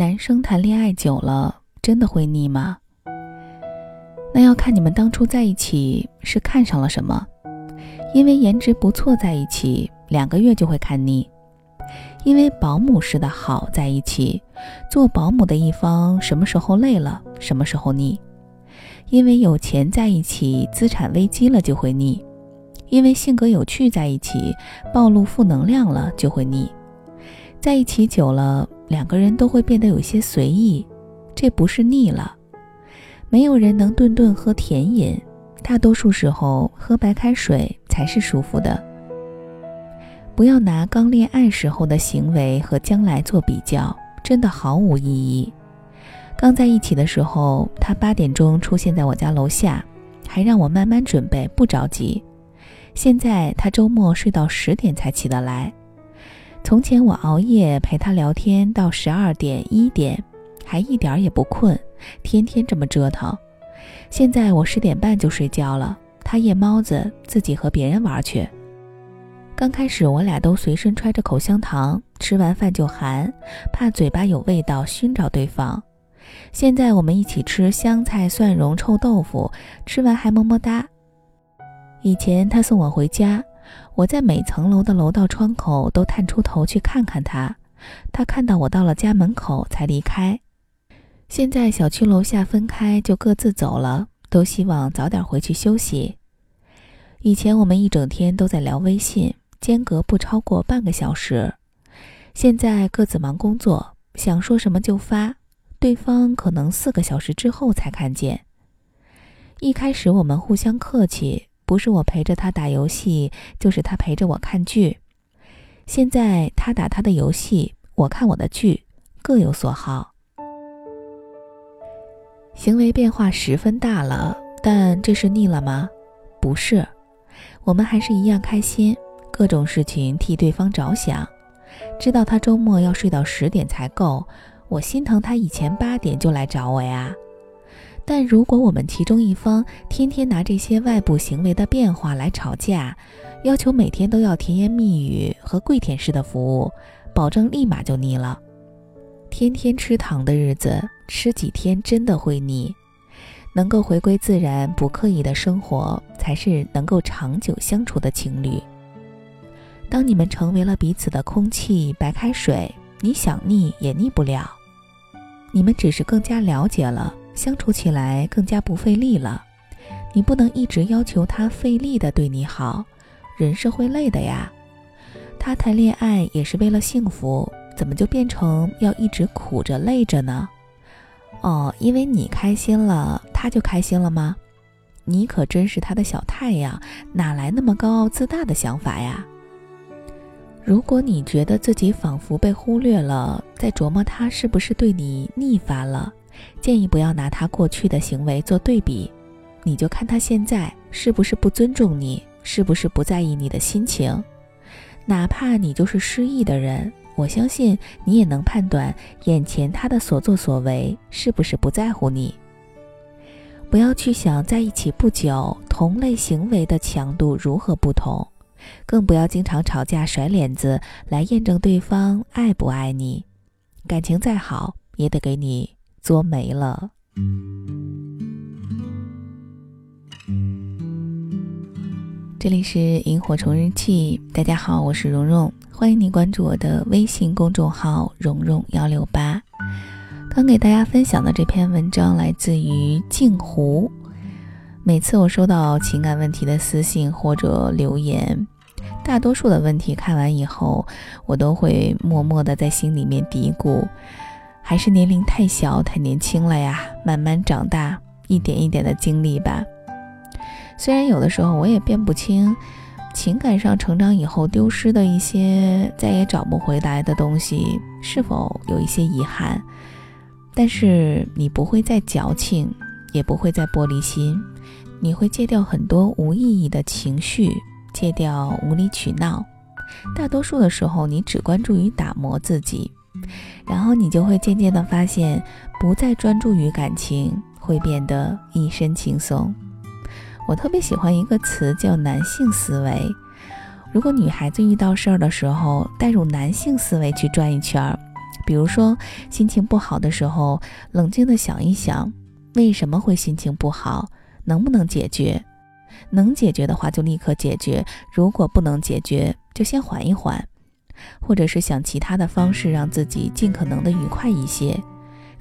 男生谈恋爱久了真的会腻吗？那要看你们当初在一起是看上了什么。因为颜值不错在一起，两个月就会看腻；因为保姆似的好在一起，做保姆的一方什么时候累了，什么时候腻；因为有钱在一起，资产危机了就会腻；因为性格有趣在一起，暴露负能量了就会腻。在一起久了。两个人都会变得有些随意，这不是腻了。没有人能顿顿喝甜饮，大多数时候喝白开水才是舒服的。不要拿刚恋爱时候的行为和将来做比较，真的毫无意义。刚在一起的时候，他八点钟出现在我家楼下，还让我慢慢准备，不着急。现在他周末睡到十点才起得来。从前我熬夜陪他聊天到十二点一点，还一点也不困，天天这么折腾。现在我十点半就睡觉了，他夜猫子自己和别人玩去。刚开始我俩都随身揣着口香糖，吃完饭就含，怕嘴巴有味道熏着对方。现在我们一起吃香菜蒜蓉臭豆腐，吃完还么么哒。以前他送我回家。我在每层楼的楼道窗口都探出头去看看他，他看到我到了家门口才离开。现在小区楼下分开就各自走了，都希望早点回去休息。以前我们一整天都在聊微信，间隔不超过半个小时。现在各自忙工作，想说什么就发，对方可能四个小时之后才看见。一开始我们互相客气。不是我陪着他打游戏，就是他陪着我看剧。现在他打他的游戏，我看我的剧，各有所好。行为变化十分大了，但这是腻了吗？不是，我们还是一样开心，各种事情替对方着想。知道他周末要睡到十点才够，我心疼他以前八点就来找我呀。但如果我们其中一方天天拿这些外部行为的变化来吵架，要求每天都要甜言蜜语和跪舔式的服务，保证立马就腻了。天天吃糖的日子，吃几天真的会腻。能够回归自然、不刻意的生活，才是能够长久相处的情侣。当你们成为了彼此的空气、白开水，你想腻也腻不了。你们只是更加了解了。相处起来更加不费力了，你不能一直要求他费力的对你好，人是会累的呀。他谈恋爱也是为了幸福，怎么就变成要一直苦着累着呢？哦，因为你开心了，他就开心了吗？你可真是他的小太阳，哪来那么高傲自大的想法呀？如果你觉得自己仿佛被忽略了，在琢磨他是不是对你腻烦了。建议不要拿他过去的行为做对比，你就看他现在是不是不尊重你，是不是不在意你的心情。哪怕你就是失忆的人，我相信你也能判断眼前他的所作所为是不是不在乎你。不要去想在一起不久同类行为的强度如何不同，更不要经常吵架甩脸子来验证对方爱不爱你。感情再好也得给你。作没了。这里是萤火虫日记，大家好，我是蓉蓉，欢迎您关注我的微信公众号蓉蓉幺六八。刚给大家分享的这篇文章来自于镜湖。每次我收到情感问题的私信或者留言，大多数的问题看完以后，我都会默默的在心里面嘀咕。还是年龄太小、太年轻了呀，慢慢长大，一点一点的经历吧。虽然有的时候我也辨不清，情感上成长以后丢失的一些再也找不回来的东西是否有一些遗憾，但是你不会再矫情，也不会再玻璃心，你会戒掉很多无意义的情绪，戒掉无理取闹。大多数的时候，你只关注于打磨自己。然后你就会渐渐的发现，不再专注于感情，会变得一身轻松。我特别喜欢一个词叫男性思维。如果女孩子遇到事儿的时候，带入男性思维去转一圈儿，比如说，心情不好的时候，冷静的想一想，为什么会心情不好，能不能解决？能解决的话就立刻解决，如果不能解决，就先缓一缓，或者是想其他的方式让自己尽可能的愉快一些。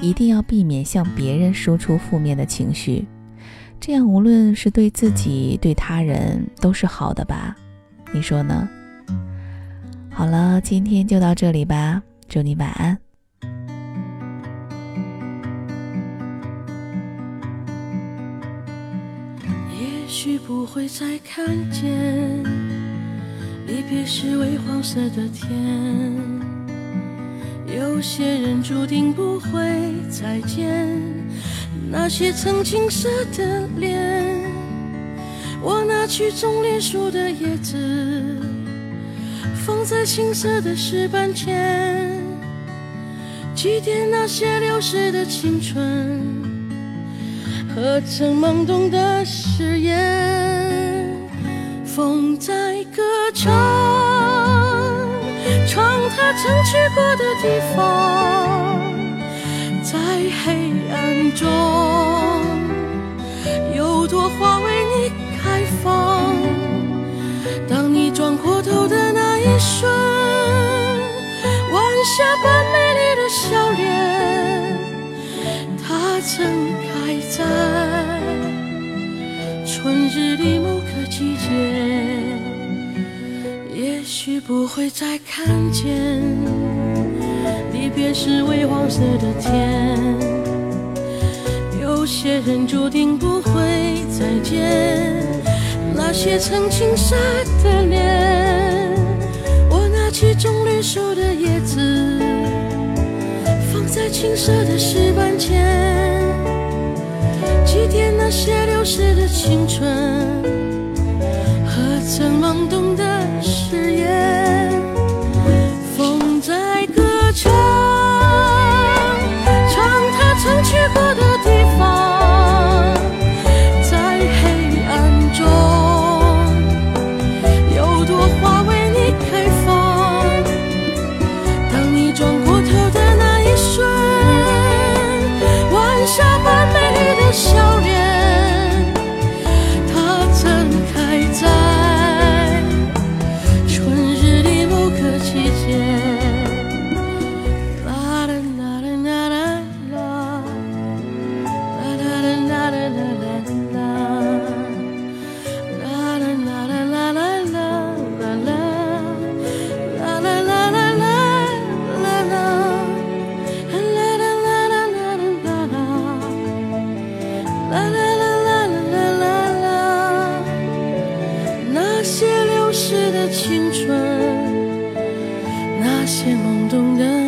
一定要避免向别人输出负面的情绪，这样无论是对自己对他人都是好的吧？你说呢？好了，今天就到这里吧，祝你晚安。也许不会再看见，离别时微黄色的天。有些人注定不会再见，那些曾青涩的脸。我拿去种莲树的叶子，放在青涩的石板前，祭奠那些流逝的青春和曾懵懂的誓言。风在歌唱。唱他曾去过的地方，在黑暗中，有朵花为你开放。当你转过头的那一瞬，晚霞般美丽的笑脸，它曾开在春日里许不会再看见，离别时微黄色的天。有些人注定不会再见，那些曾青涩的脸。我拿起种绿树的叶子，放在青涩的石板前，祭奠那些流逝的青春。时的青春那些懵懂的